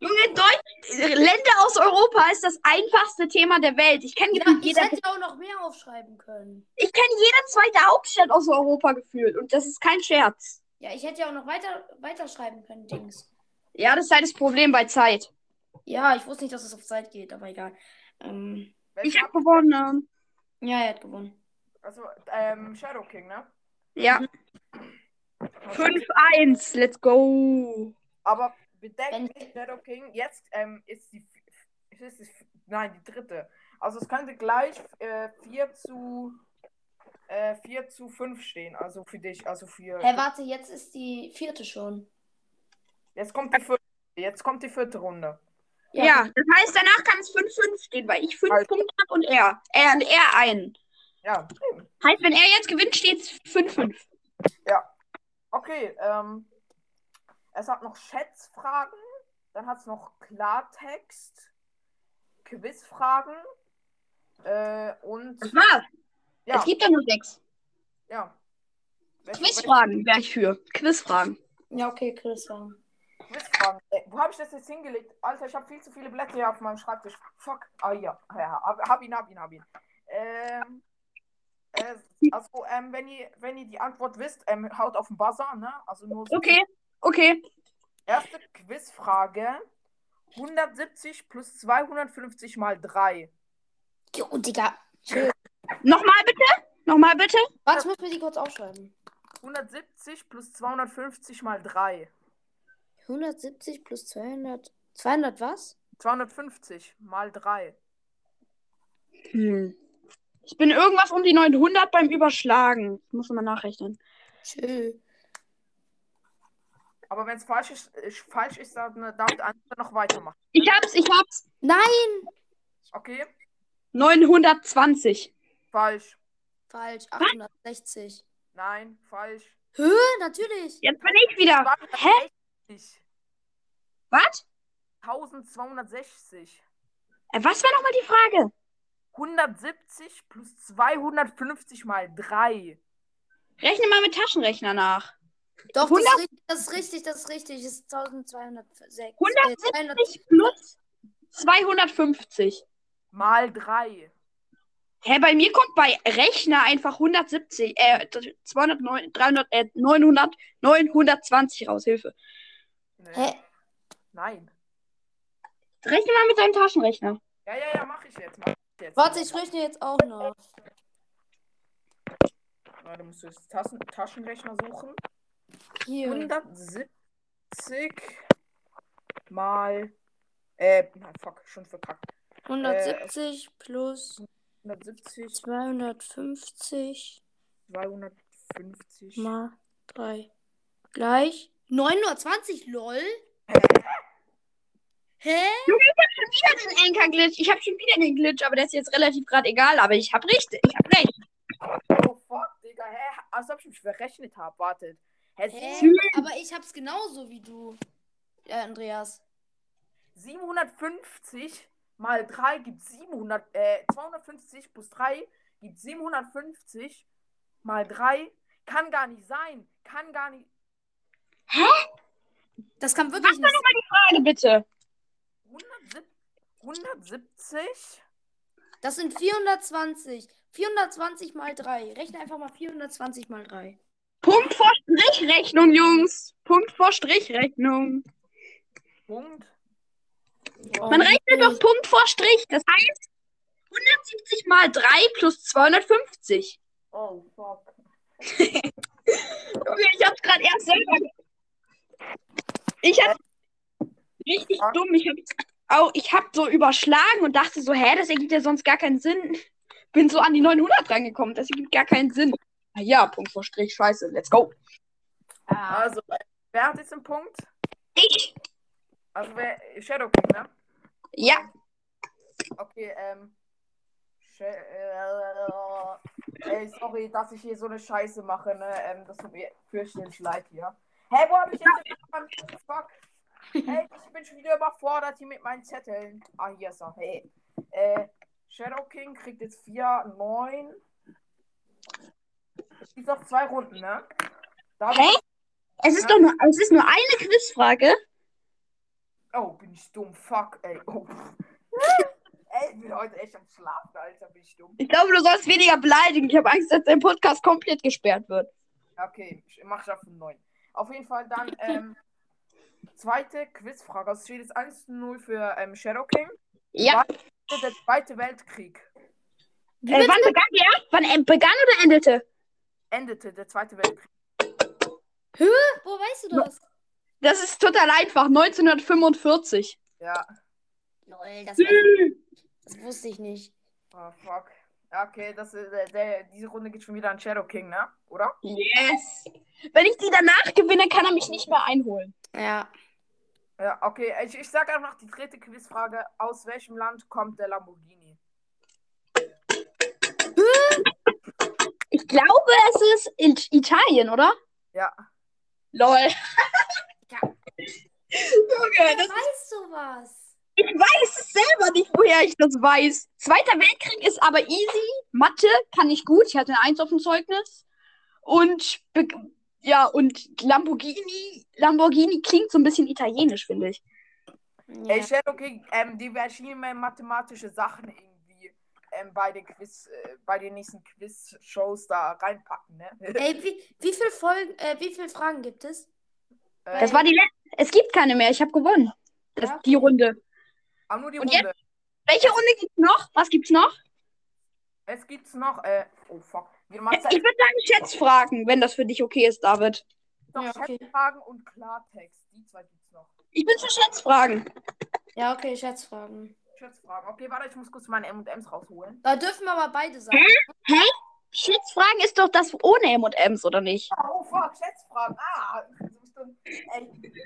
Junge, Deutsch, Länder aus Europa ist das einfachste Thema der Welt. Ich kenne Ja, ich jeder, hätte auch noch mehr aufschreiben können. ich kenn jede zweite Hauptstadt aus Europa gefühlt. Und das ist kein Scherz. Ja, ich hätte ja auch noch weiter, weiterschreiben können, Dings. Ja, das ist halt das Problem bei Zeit. Ja, ich wusste nicht, dass es auf Zeit geht, aber egal. Ähm, Ich welcher- hab gewonnen. ja, er hat gewonnen. Also, ähm, Shadow King, ne? Ja. 5-1. Let's go. Aber bedenkt nicht, Shadow King, jetzt ähm, ist die. Ist es die nein, die dritte. Also, es könnte gleich äh, 4 zu. Äh, 4 zu 5 stehen. Also für dich. Also für. Hä, warte, jetzt ist die vierte schon. Jetzt kommt die vierte. Jetzt kommt die vierte Runde. Ja, das heißt, danach kann es 5-5 stehen, weil ich 5 Also- Punkte habe und er. Er und er einen. Ja. Heißt, wenn er jetzt gewinnt, steht es 5-5. Okay, ähm. Es hat noch Schätzfragen. Dann hat es noch Klartext. Quizfragen. Äh, und. Das war's. Ja, Es gibt ja nur sechs. ja. Welche- Quizfragen wäre ich für. Quizfragen. Ja, okay. Ja. Quizfragen. Äh, wo habe ich das jetzt hingelegt? Alter, ich habe viel zu viele Blätter hier auf meinem Schreibtisch. Fuck. Ah ja, ja hab, hab ihn, hab ihn, hab ihn. Ähm, äh, also, ähm, wenn ihr, wenn ihr die Antwort wisst, ähm, haut auf den Buzzer, ne? Also nur so. Okay, okay. Erste Quizfrage. 170 plus 250 mal 3. Jo, Digga. Nochmal bitte. Nochmal bitte. Warte, ich muss mir die kurz aufschreiben. 170 plus 250 mal 3. 170 plus 200. 200 was? 250 mal 3. Hm. Ich bin irgendwas um die 900 beim Überschlagen. Ich muss mal nachrechnen. Tschö. Aber wenn es falsch ist, falsch ist, dann darf der andere noch weitermachen. Ich hab's, ich hab's. Nein! Okay? 920. Falsch. Falsch. 860. Nein, falsch. Hä? Natürlich. Jetzt bin ich wieder. Hä? 260. Was? 1260. Äh, was war nochmal die Frage? 170 plus 250 mal 3. Rechne mal mit Taschenrechner nach. Doch, das 100 ist, richtig, das ist richtig, das ist richtig. Das ist 1206. äh, 200 170 plus 250. Mal 3. Hä, bei mir kommt bei Rechner einfach 170, äh, 209, 300, äh, 900, 920 raus. Hilfe. Nee. Hä? Nein. Rechne mal mit deinem Taschenrechner. Ja, ja, ja, mach ich jetzt. Mach jetzt. Warte, ich rechne jetzt auch noch. Warte, musst du jetzt Tassen, Taschenrechner suchen. Hier. 170 mal. Äh, nein, fuck, schon verkackt. 170 plus 170, 250 250. mal 3 gleich 920, lol. Hä? Wieder den Anker-Glitch. Ich habe schon wieder den Glitch, aber der ist jetzt relativ gerade egal. Aber ich habe richtig. Ich habe recht. Oh fuck, Digga. Hä? Als ob ich mich verrechnet habe. Wartet. Hä? Hä? Aber ich hab's genauso wie du, äh, Andreas. 750 mal 3 gibt 700. Äh, 250 plus 3 gibt 750 mal 3. Kann gar nicht sein. Kann gar nicht. Das kann wirklich nicht. Frage bitte. 170? 170? Das sind 420. 420 mal 3. Rechne einfach mal 420 mal 3. Punkt vor Strichrechnung, Jungs. Punkt vor Strichrechnung. Punkt. Man rechnet doch Punkt vor Strich. Das heißt 170 mal 3 plus 250. Oh fuck. <laughs> Junge, ich hab's gerade erst selber. Ich hab richtig Ja. dumm. Ich hab, au, ich hab so überschlagen und dachte so, hä, das ergibt ja sonst gar keinen Sinn. Bin so an die 900 rangekommen. Das ergibt gar keinen Sinn. Ah ja, Punkt vor Strich. Scheiße. Let's go. Also, äh, wer hat jetzt einen Punkt? Ich. Also, wer. Shadow King, ne? Ja. Okay, ähm. Äh, ey, sorry, dass ich hier so eine Scheiße mache, ne? Ähm, das tut mir fürchterlich leid hier. Hä, wo hab ich jetzt den? Fuck. Hey, <laughs> ich bin schon wieder überfordert hier mit meinen Zetteln. Ah, hier ist er. Hey. Äh, Shadow King kriegt jetzt 4, 9. Es gibt noch zwei Runden, ne? Hä? ich... Es ist doch nur, es ist nur eine Quizfrage. Oh, bin ich dumm. Fuck, ey. Oh. <laughs> ey, ich bin heute echt am Schlafen, Alter. Bin ich dumm. Ich glaube, du sollst weniger beleidigen. Ich habe Angst, dass dein Podcast komplett gesperrt wird. Okay, ich mach das von 9. Auf jeden Fall dann, <laughs> ähm, zweite Quizfrage. Also es steht jetzt 1-0 für ähm, Shadow King. Ja. Der Zweite Weltkrieg Äh, wann begann der? Wann äh, begann oder endete? endete, der Zweite Weltkrieg. Wo weißt du das? Das ist total einfach. 1945. Ja. Lol, das, das wusste ich nicht. Oh, fuck. Ja, Okay, das ist, äh, der, diese Runde geht schon wieder an Shadow King, ne? Oder? Yes. Wenn ich die danach gewinne, kann er mich nicht mehr einholen. Ja. Ja, okay. Ich, ich sag einfach die dritte Quizfrage. Aus welchem Land kommt der Lamborghini? Ich glaube, es ist in Italien, oder? Ja. Lol. Ja. <laughs> Junge, das, Weißt du was? ich weiß selber nicht, woher ich das weiß. Zweiter Weltkrieg ist aber easy. Mathe kann ich gut. Ich hatte eine Eins auf dem Zeugnis. Und ja, und Lamborghini, Lamborghini klingt so ein bisschen italienisch, finde ich. Ey, Ja. Shadow King, ähm, die erschienen mir mathematische Sachen irgendwie ähm, bei den Quiz, äh, bei den nächsten Quiz-Shows da reinpacken, ne? <laughs> Ey, wie, wie viele Folgen, äh, wie viele Fragen gibt es? Äh, Das war die letzte. Es gibt keine mehr. Ich habe gewonnen. Das, Ja. Die Runde. Aber nur die Und Runde. Welche Runde gibt's noch? Was gibt's noch? Es gibt's noch, äh, oh fuck. Ich würde sagen Schätzfragen, wenn das für dich okay ist, David. doch Ja, okay. Schätzfragen und Klartext. Die zwei gibt's noch. Ich bin für Schätzfragen. Ja, okay, Schätzfragen. Schätzfragen. Okay, warte, ich muss kurz meine M&M's rausholen. Da dürfen wir aber beide sagen. Schätzfragen ist doch das ohne M&M's, oder nicht? Oh, fuck, Schätzfragen. Ah, ey, ich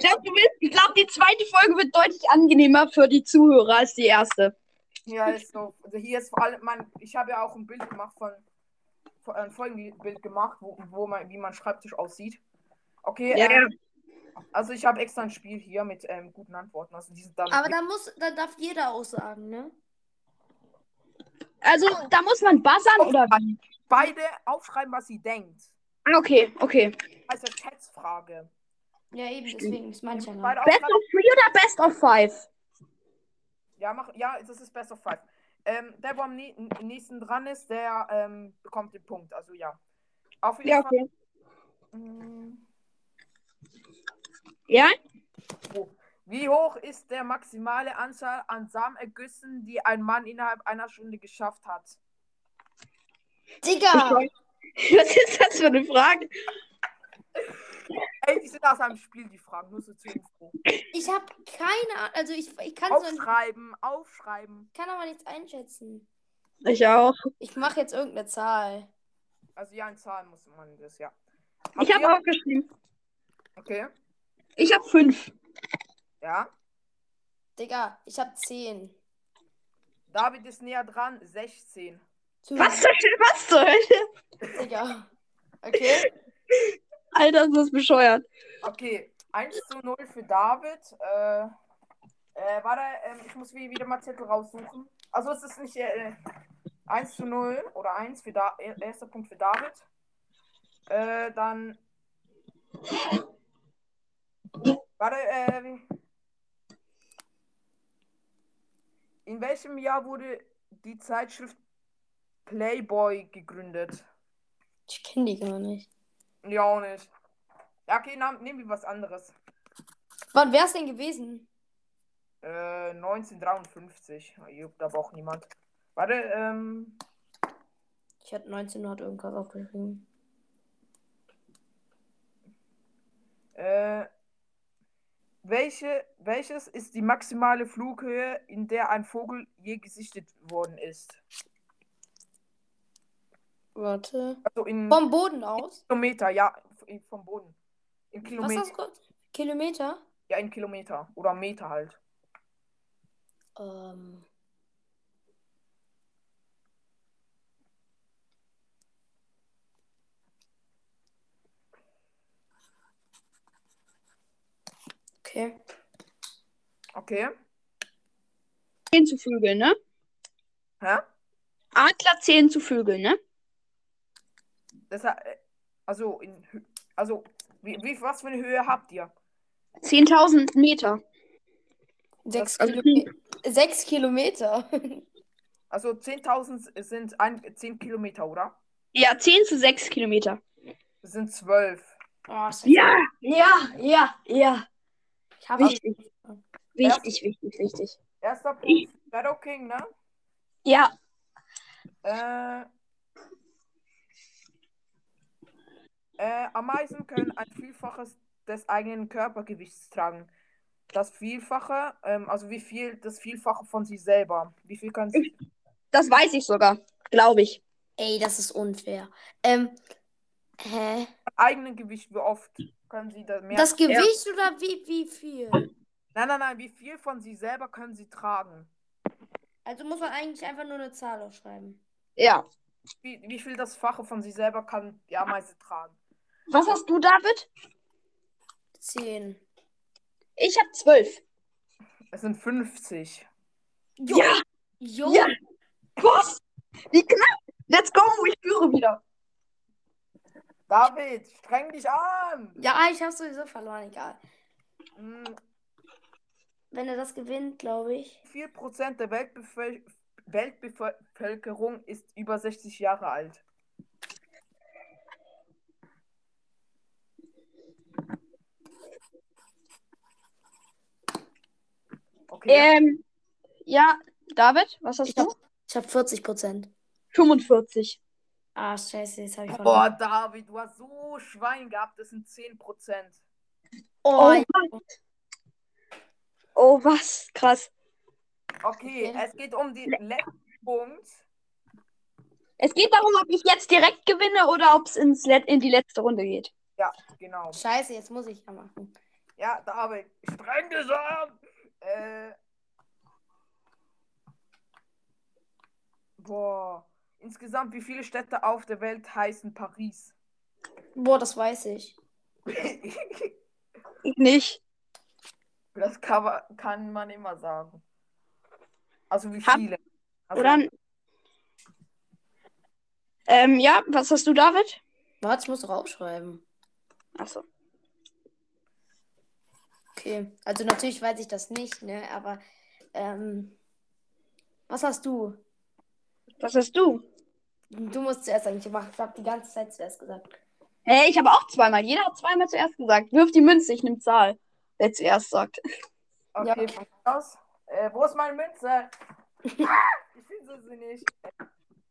glaube, glaub, die zweite Folge wird deutlich angenehmer für die Zuhörer als die erste. Ja, ist so. Also hier ist vor allem, man, ich habe ja auch ein Bild gemacht von, von ein Folgenbild gemacht, wo, wo man, wie mein Schreibtisch aussieht. Okay, Ja, ähm, also ich habe extra ein Spiel hier mit ähm, guten Antworten. Also die sind dann. Aber dann muss, dann darf jeder auch sagen, ne? Also, da muss man buzzern oder wie? beide aufschreiben, was sie denkt. Ah, Okay, okay. Also Schätzfrage. Ja, eben, deswegen ist mancher noch. Best of three oder best of five? Ja, mach, ja, das ist Best of Five. Ähm, der, wo am nä- nächsten dran ist, der ähm, bekommt den Punkt. Also ja. Auf jeden Ja, Fall. okay. Mm, Ja? wo- Wie hoch ist der maximale Anzahl an Samenergüssen, die ein Mann innerhalb einer Stunde geschafft hat? Digga! <laughs> Was ist das für eine Frage? Ey, die sind aus einem Spiel, die Fragen. Nur so zur Info. Ich hab keine Ahnung. Also ich, ich kann so Aufschreiben, aufschreiben. kann aber nichts einschätzen. Ich auch. Ich mache jetzt irgendeine Zahl. Also ja, in Zahlen muss man das, ja. Ich Habt habe ihr- auch geschrieben. Okay, Ich habe fünf. ja. Digga, ich hab 10. David ist näher dran, 16. Was zur, was zur Hölle? Digga. Okay. <laughs> Alter, ist das bescheuert. Okay, 1 zu 0 für David. Äh, äh, warte, ähm, ich muss wie- wieder mal Zettel raussuchen. Also es ist nicht äh, 1 zu 0 oder 1 für da er- erster Punkt für David. Äh, dann. Warte, äh, in welchem Jahr wurde die Zeitschrift Playboy gegründet? Ich kenne die gar nicht. Ja, auch nicht. Ja, okay, nehm- nehmen wir was anderes. Wann wär's denn gewesen? Äh, 1953. Juckt aber auch niemand. Warte, ähm. Ich hatte 1900 irgendwas aufgeschrieben. Äh, welche, welches ist die maximale Flughöhe, in der ein Vogel je gesichtet worden ist? Warte. Also in Vom Boden aus? Kilometer, ja, in- vom Boden. In Was Kilometer. hast du kurz? Kilometer? Ja, in Kilometer. Oder Meter halt. Ähm. Okay. Okay. 10 zu Vögeln, ne? Hä? Adler 10 zu Vögeln, ne? Das, äh, also, in, also wie, wie, was für eine Höhe habt ihr? 10.000 Meter. Sechs, also- Kilome Sechs Kilometer. Also 10.000 sind ein, 10 Kilometer, oder? Ja, 10 zu 6 Kilometer. Das sind 12. Oh, Ja, ja, ja, ja. Wichtig. Wichtig, wichtig, wichtig. Erster Punkt, Shadow King, ne? Ja, Äh, äh, Ameisen können ein Vielfaches des eigenen Körpergewichts tragen. Das Vielfache, ähm, also wie viel, das Vielfache von sich selber. Wie viel können sie? das weiß ich sogar. Glaube ich. Ey, das ist unfair. Ähm, hä? eigenen Gewicht, wie oft können sie das mehr? Das Gewicht oder wie, wie viel? Nein, nein, nein, wie viel von sich selber können sie tragen? Also muss man eigentlich einfach nur eine Zahl aufschreiben. Ja. Wie, wie viel das Fache von sich selber kann die Ameise tragen? Was hast du, David? Zehn. Ich habe 12. Es sind 50. Jo. Ja, Jo. Ja. was? Wie knapp. Let's go, ich führe wieder. David, streng dich an! Ja, ich habe sowieso verloren, egal. Hm, Wenn er das gewinnt, glaube ich. Wie viel Prozent der Weltbevöl Weltbevölkerung ist über 60 Jahre alt? Okay. Ähm, ja, David, was hast Ich du? hab, ich hab 40 Prozent. 45. Ah, scheiße, jetzt habe ich Boah, verloren. David, du hast so Schwein gehabt, das sind 10%. Oh, Oh, Oh, was? Krass. Okay, Okay. es geht um den letzten Punkt. Es geht darum, ob ich jetzt direkt gewinne oder ob es ins Let in die letzte Runde geht. Ja, genau. scheiße, jetzt muss ich ja machen. Ja, David, streng gesagt. Äh. Boah. Insgesamt, wie viele Städte auf der Welt heißen Paris? Boah, das weiß ich. <laughs> Ich nicht. das kann man, kann man immer sagen. Also wie viele? Also, Oder? Ähm, ja, was hast du, David? Warte, ich muss doch aufschreiben. Achso. Okay, also natürlich weiß ich das nicht, ne, aber ähm, was hast du? Was hast du? Du musst zuerst sagen, ich habe die ganze Zeit zuerst gesagt. Hey, ich habe auch zweimal. Jeder hat zweimal zuerst gesagt. Wirf die Münze, ich nehme Zahl. Wer zuerst sagt. okay, Ja. mir aus. Äh, wo ist meine Münze? Ah, ich finde sie nicht.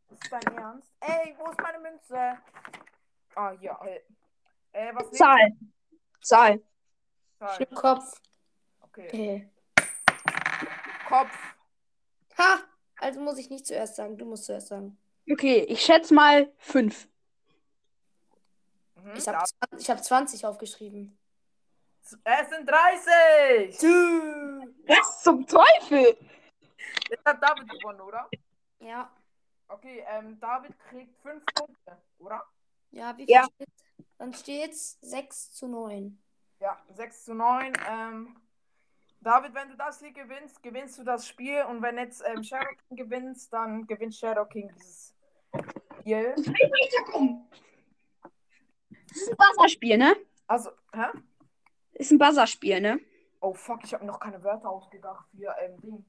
Ist dein Ernst? Ey, wo ist meine Münze? Ah, hier. Äh, äh was Zahl. Zahl. Zahl. Schnipp Kopf. Okay. Okay. Kopf. Ha! Also muss ich nicht zuerst sagen, du musst zuerst sagen. Okay, ich schätze mal fünf. Mhm, Ich habe hab 20 aufgeschrieben. Es sind 30! Was zum Teufel? Jetzt hat David gewonnen, oder? Ja. Okay, ähm, David kriegt 5 Punkte, oder? Ja, wie viel Ja. steht's? Dann steht's 6 zu 9. Ja, 6 zu 9. Ähm, David, wenn du das hier gewinnst, gewinnst du das Spiel. Und wenn jetzt ähm, Shadow King gewinnst, dann gewinnt Shadow King dieses Spiel. Ich will weiterkommen. Das ist ein Buzzerspiel, ne? Also, hä? Ist ein Buzzerspiel, ne? Oh fuck, ich habe mir noch keine Wörter ausgedacht für ähm, Ding.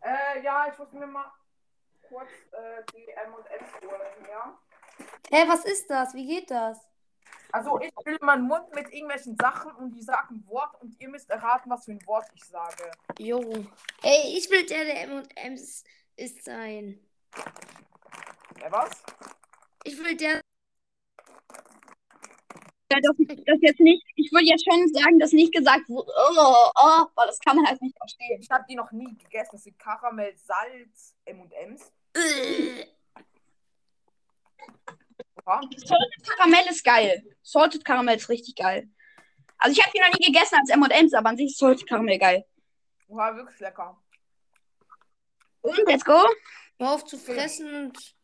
Äh, ja, ich muss mir mal kurz äh, die M und M holen, ja? Hä, was ist das? Wie geht das? Also ich fülle meinen Mund mit irgendwelchen Sachen und die sagen ein Wort und ihr müsst erraten, was für ein Wort ich sage. Jo. Ey, ich will der, der M&M's ist sein. Äh, was? Ich will der. Ja, das, das jetzt nicht. Ich würde jetzt schon sagen, dass nicht gesagt wurde, oh, oh, weil das kann man halt nicht verstehen. Ich habe die noch nie gegessen. Das sind Karamell, Salz, M&M's. Salted Karamell ist geil. Salted Karamell ist richtig geil. Also ich habe die noch nie gegessen als M&M's, aber an sich ist Salted Karamell geil. War wirklich lecker. Und, let's go. Hör auf zu fressen und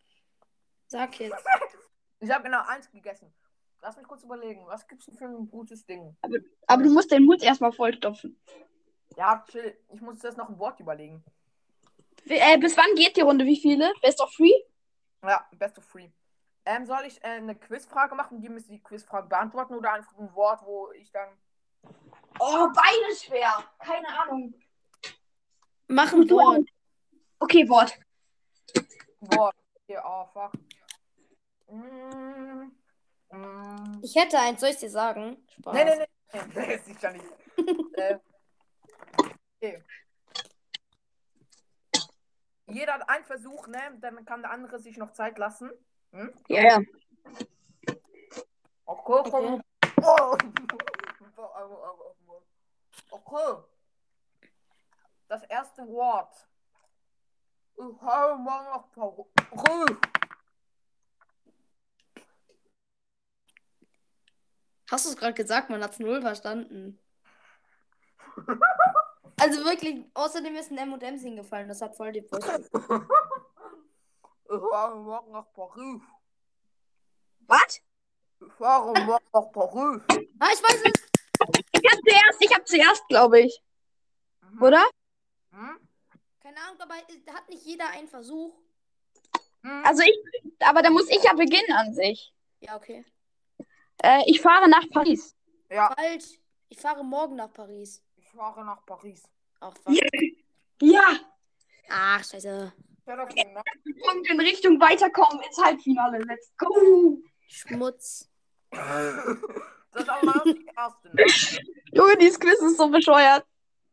sag jetzt. <laughs> Ich habe genau eins gegessen. Lass mich kurz überlegen. Was gibt's denn für ein gutes Ding? Aber du musst den Mund erstmal vollstopfen. Ja, chill. Ich muss jetzt noch ein Wort überlegen. Wie- Äh, bis wann geht die Runde? Wie viele? Best of three? Ja, best of three. Ähm, soll ich äh, eine Quizfrage machen? Die müssen die Quizfrage beantworten oder einfach ein Wort, wo ich dann. Oh, beides schwer. Keine Ahnung. Mach ein Wort. Okay, Wort. Wort. Okay, oh fuck. Mm, mm. Ich hätte eins, soll ich dir sagen? Spaß. Nee, nee, nee. nee. Das ist sicher nicht. <laughs> äh, okay. Jeder hat einen Versuch, ne? Dann kann der andere sich noch Zeit lassen. Hm? Ja, ja. Okay, Okay. Oh. Okay. Das erste Wort. Ich habe mal noch Paris. Hast du es gerade gesagt? Man hat es null verstanden. <laughs> Also wirklich, außerdem ist ein M&M's hingefallen. Das hat voll die Brust. <laughs> Ich fahre morgen nach Paris. Was? Ich fahre morgen nach Paris. Ah, ich weiß es. Ich hab zuerst, ich hab zuerst, glaube ich. Mhm. Oder? Hm? Keine Ahnung, aber hat nicht jeder einen Versuch. Hm? Also ich, aber da muss ich ja beginnen an sich. Ja, okay. Äh, ich fahre nach Paris. Ja, Falsch. Ich fahre morgen nach Paris. ich fahre nach Paris. Ach, fuck. Ja. Ach, scheiße. Und in Richtung weiterkommen ins Halbfinale. Let's go. Schmutz. Das ist aber das erste, ne? Junge, dieses Quiz ist so bescheuert.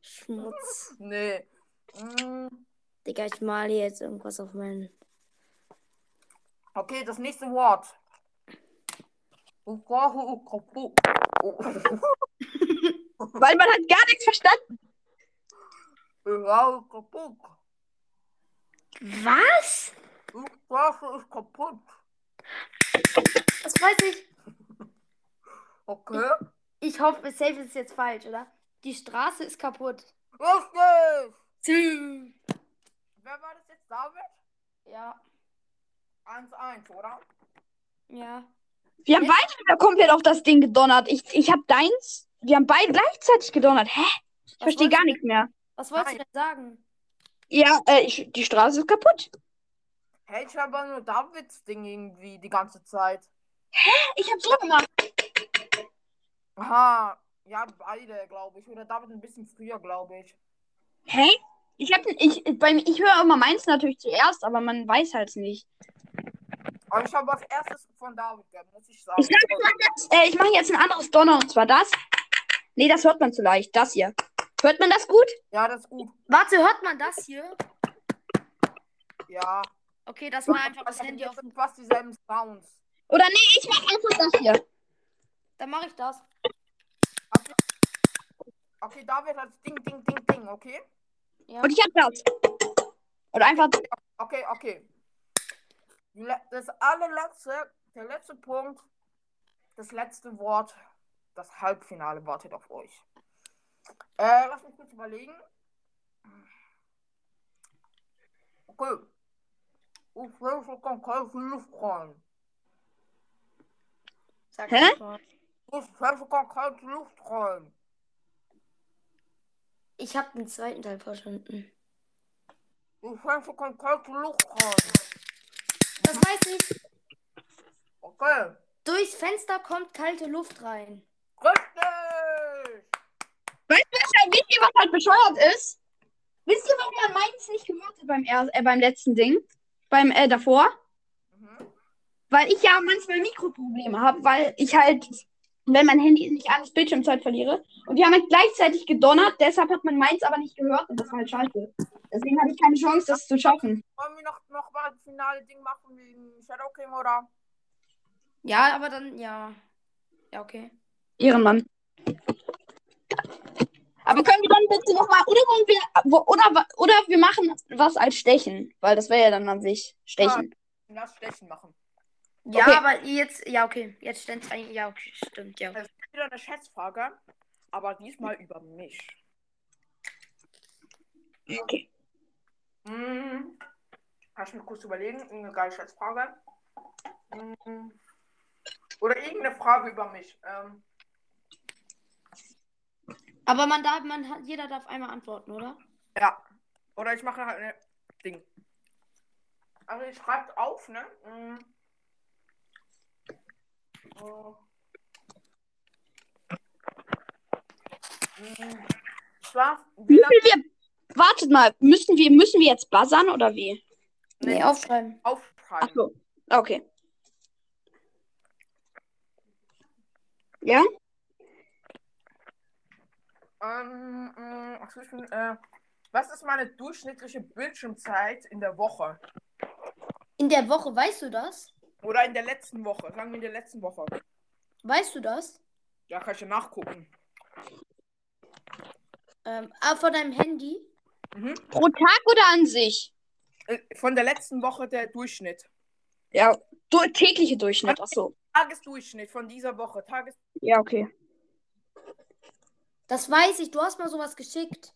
Schmutz. Nee. Hm. Digga, ich male jetzt irgendwas auf meinen. Okay, das nächste Wort. Ukahu ukapu. Weil man hat gar nichts verstanden. Was? Die Straße ist kaputt. Das weiß ich. Okay. Ich hoffe, safe ist jetzt falsch, oder? Die Straße ist kaputt. Richtig. Wer war das jetzt? David? Ja. 1-1, oder? Ja. Wir haben beide wieder komplett auf das Ding gedonnert. Ich, ich habe deins. Wir haben beide gleichzeitig gedonnert. Hä? Ich verstehe gar nichts mehr. Was wolltest Nein. du denn sagen? Ja, äh, ich, die Straße ist kaputt. Hey, ich habe nur Davids Ding irgendwie die ganze Zeit. Ich habe so gemacht. Aha. Ja, beide, glaube ich. Oder David ein bisschen früher, glaube ich. Hä? Ich habe ich beim ich höre immer meins natürlich zuerst, aber man weiß halt nicht. Aber ich habe als erstes von David gehört, muss ich sagen. Ich ich mache jetzt, äh, ich mache jetzt ein anderes Donner und zwar das. Nee, das hört man zu leicht. Das hier. Hört man das gut? Ja, das ist gut. Warte, hört man das hier? Ja. Okay, dass man einfach das Handy das auf. sind fast dieselben Sounds. Oder nee, ich mache einfach das hier. Dann mache ich das. Okay. okay, David hat Ding, Ding, Ding, Ding, okay? Ja. Und ich hab das. Oder einfach. Okay, okay. Das allerletzte, der letzte Punkt, das letzte Wort, das Halbfinale wartet auf euch. Äh, lass mich kurz überlegen. Okay. Ich will so kalte Luft rein. Sag Hä? Ich will so kalte Luft rein. Ich habe den zweiten Teil verstanden. Ich will so kalte Luft rein. Das weiß ich. Okay. Durchs Fenster kommt kalte Luft rein. Richtig! Weißt du, was- wisst ihr, was halt bescheuert ist? Wisst ihr, warum man meins nicht gehört hat beim, er äh, beim letzten Ding? Beim äh, davor? Mhm. Weil ich ja manchmal Mikroprobleme habe, weil ich halt, wenn mein Handy nicht alles Bildschirmzeit verliere. Und die haben halt gleichzeitig gedonnert, deshalb hat man meins aber nicht gehört und das war halt scheiße. Deswegen hatte ich keine Chance, das zu schaffen. Wollen wir noch, noch mal das finale Ding machen wegen Shadow King oder? Ja, aber dann, ja. Ja, okay. Ehrenmann. Aber können wir dann bitte nochmal, oder wollen wir, oder, oder wir machen was als Stechen, weil das wäre ja dann an sich Stechen. Lass Stechen machen. Ja, Okay. aber jetzt, ja, okay. Jetzt stellt eigentlich, ja, okay, stimmt, ja. Es ist wieder eine Schätzfrage, aber diesmal über mich. Okay. Hm. Lass mich kurz überlegen. Irgendeine geile Schätzfrage. Hm. Oder irgendeine Frage über mich. Ähm, Aber man darf, man hat, jeder darf einmal antworten, oder? ja. Oder ich mache halt ein Ding. Also ich schreibe auf, ne? Hm. Oh. Hm. Schlaf. Wie viel wir, wartet mal, müssen wir, müssen wir jetzt buzzern oder wie? Nee, aufschreiben. aufschreiben? Ach so. Okay. Ja? Ähm, bin, äh, was ist meine durchschnittliche Bildschirmzeit in der Woche? In der Woche, weißt du das? Oder in der letzten Woche? Sagen wir in der letzten Woche. Weißt du das? Ja, kann ich ja nachgucken. Ähm, ah, von deinem Handy? Mhm. Pro Tag oder an sich? Äh, Von der letzten Woche der Durchschnitt. Ja, du, tägliche Durchschnitt, ach so. Tagesdurchschnitt von dieser Woche. Tages Ja, okay. Das weiß ich, du hast mal sowas geschickt.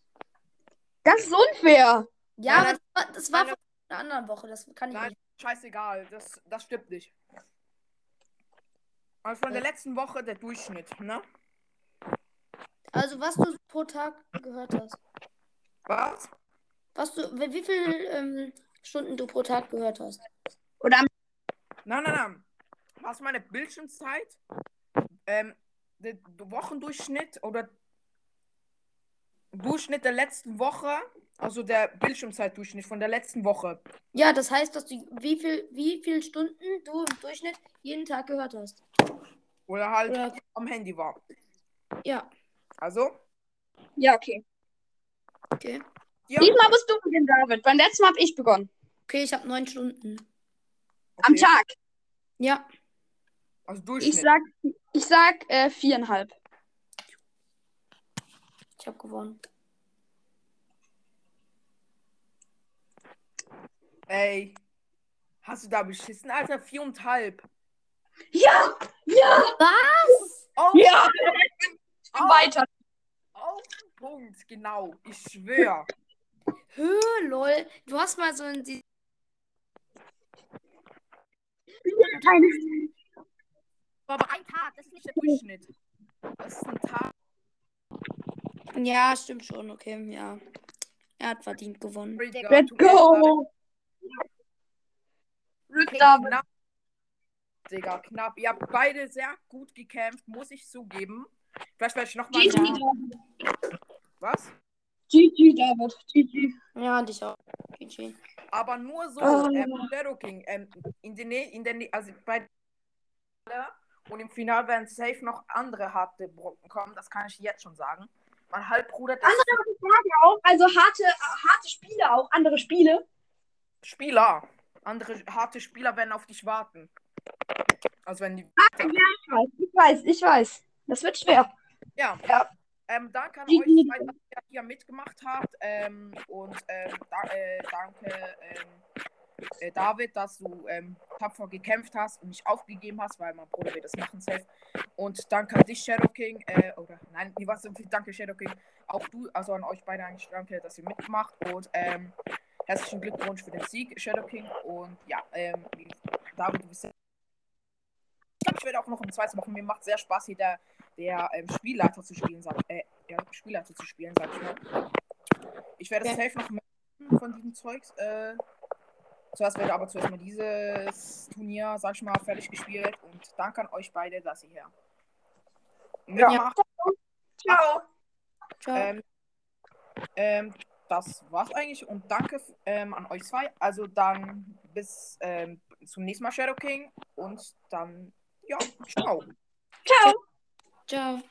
Das ist unfair. Ja, aber das war, das war nein, von einer anderen Woche, das kann ich Nein, nicht. scheißegal. Das, das stimmt nicht. Also von der letzten Woche der Durchschnitt, ne? Also, was du pro Tag gehört hast. Was? Was du, wie wie viel ähm, Stunden du pro Tag gehört hast. Oder am Nein, nein, nein. Was meine Bildschirmzeit? Ähm, der Wochendurchschnitt oder Durchschnitt der letzten Woche, also der Bildschirmzeitdurchschnitt von der letzten Woche. Ja, das heißt, dass du wie viel, wie viel Stunden du im Durchschnitt jeden Tag gehört hast. Oder halt Oder, am Handy war. ja, Also, Ja, okay. okay. ja, Diesmal musst du beginnen, David. Beim letzten Mal habe ich begonnen. Okay, ich habe neun Stunden. Am Okay. Tag. Ja. Also Ich Durchschnitt. sag, ich sag äh, viereinhalb. Ich habe gewonnen. Ey. Hast du da beschissen, Alter? Viereinhalb. Ja! Ja! Was? Auf, Ja! auf, Weiter. auf den Punkt, genau. Ich schwör. Hö, lol. Du hast mal so ein. die- Aber ein Tag, das ist nicht der Durchschnitt. Das ist ein Tag. Ja, stimmt schon, okay, ja. Er hat verdient gewonnen. Digga, Let's go! Okay, David. knapp. Digga, knapp. Ihr habt beide sehr gut gekämpft, muss ich zugeben. Vielleicht werde ich nochmal. GG, Ja. David. Was? GG, David. GG. Ja, und ich auch. GG. Aber nur so, Oh. ähm, King, ähm, in der Nähe, in der Nähe, also bei und im Finale werden safe noch andere harte Brocken kommen, das kann ich jetzt schon sagen. Mein Halbbruder, der ist Auch, also harte, harte Spiele auch, andere Spiele. Spieler. Andere harte Spieler werden auf dich warten. Also wenn die. Ich weiß, ich weiß, ich weiß. Das wird schwer. Ja. Ja. Ähm, danke an euch dass ihr hier mitgemacht habt. Ähm, und ähm, da, äh, danke, ähm, äh, David, dass du ähm, tapfer gekämpft hast und nicht aufgegeben hast, weil mein Bruder wird das machen safe. Und danke an dich, Shadow King. Äh, oder nein, nee, was, danke, Shadow King. Auch du, also an euch beide eigentlich danke, dass ihr mitmacht. Und ähm, herzlichen Glückwunsch für den Sieg, Shadow King. Und ja, ähm, wie- David, du bist. Ich glaube, ich werde auch noch im zweiten machen. Mir macht sehr Spaß, hier der, der ähm, Spielleiter zu spielen, sag äh, ja, Spielleiter zu spielen, sag ich mal. Ich werde Ja. safe noch mehr von diesem Zeugs. Äh, zuerst werde aber zuerst mal dieses Turnier, sag ich mal, fertig gespielt. Und danke an euch beide, dass ihr hier mitmacht. Ciao. Ciao. Ähm, ähm, das war's eigentlich und danke ähm, an euch zwei. Also dann bis ähm, zum nächsten Mal Shadow King und dann ja, ciao. Ciao. Ciao.